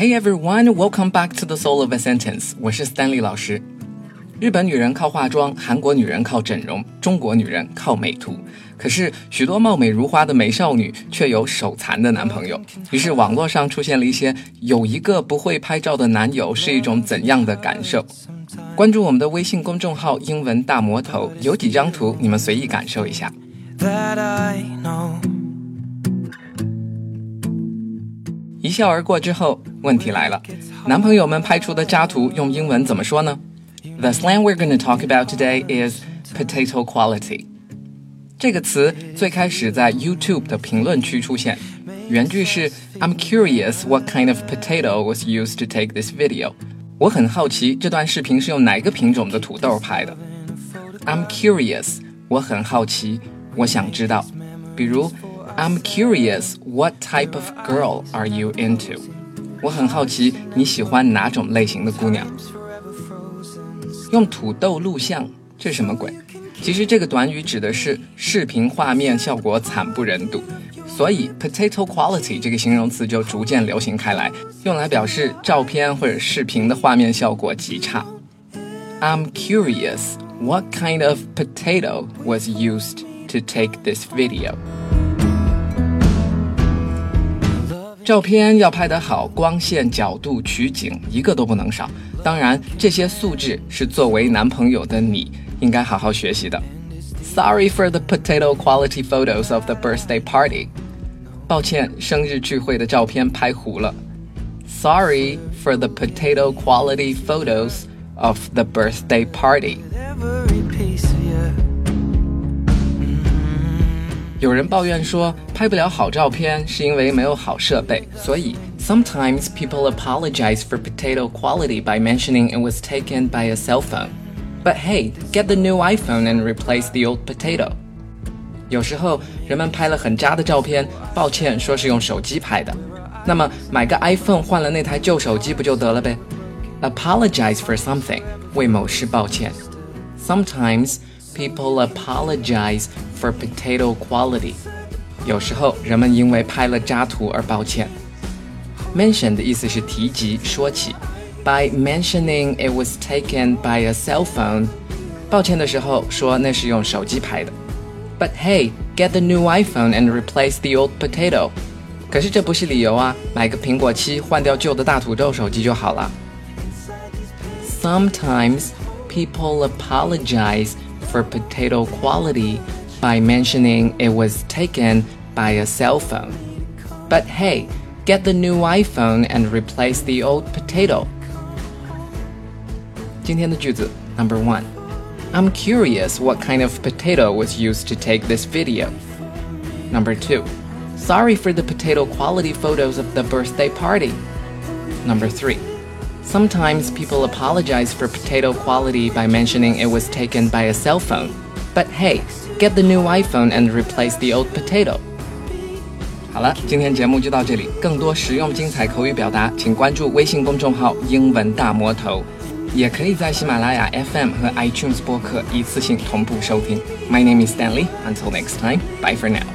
Hey everyone, welcome back to the Soul of a Sentence。我是 Stanley 老师。日本女人靠化妆，韩国女人靠整容，中国女人靠美图。可是许多貌美如花的美少女却有手残的男朋友。于是网络上出现了一些有一个不会拍照的男友是一种怎样的感受？关注我们的微信公众号“英文大魔头”，有几张图，你们随意感受一下。一笑而过之后，问题来了：男朋友们拍出的渣图用英文怎么说呢？The slang we're going to talk about today is potato quality。这个词最开始在 YouTube 的评论区出现，原句是 "I'm curious what kind of potato was used to take this video。我很好奇这段视频是用哪个品种的土豆拍的。I'm curious，我很好奇，我想知道。比如。 I'm curious, what type of girl are you into? 我很好奇你喜欢哪种类型的姑娘。用土豆录像，这是什么鬼？其实这个短语指的是视频画面效果惨不忍睹，所以 potato quality 这个形容词就逐渐流行开来，用来表示照片或者视频的画面效果极差。I'm curious, what kind of potato was used to take this video? 照片要拍得好，光线、角度、取景一个都不能少。当然，这些素质是作为男朋友的你应该好好学习的。Sorry for the potato quality photos of the birthday party。抱歉，生日聚会的照片拍糊了。Sorry for the potato quality photos of the birthday party。 有人抱怨说拍不了好照片是因为没有好设备，所以 sometimes people apologize for potato quality by mentioning it was taken by a cell phone. But hey, get the new iPhone and replace the old potato. 有时候人们拍了很渣的照片，抱歉说是用手机拍的，那么买个 iPhone 换了那台旧手机不就得了呗？Apologize for something 为某事抱歉。Sometimes people apologize for potato quality。有时候人们因为拍了渣图而抱歉。Mention 的意思是提及、说起。By mentioning it was taken by a cell phone，抱歉的时候说那是用手机拍的。But hey, get the new iPhone and replace the old potato。可是这不是理由啊，买个苹果七换掉旧的大土豆手机就好了。Sometimes people apologize for potato quality by mentioning it was taken by a cell phone. But hey, get the new iPhone and replace the old potato. 今天的句子 Number one. I'm curious what kind of potato was used to take this video. Number two. Sorry for the potato quality photos of the birthday party. Number three. Sometimes people apologize for potato quality by mentioning it was taken by a cell phone. But hey, get the new iPhone and replace the old potato. 好了，今天节目就到这里。更多实用精彩口语表达，请关注微信公众号“英文大魔头”，也可以在喜马拉雅 FM 和 iTunes 播客一次性同步收听。My name is Stanley. Until next time, bye for now.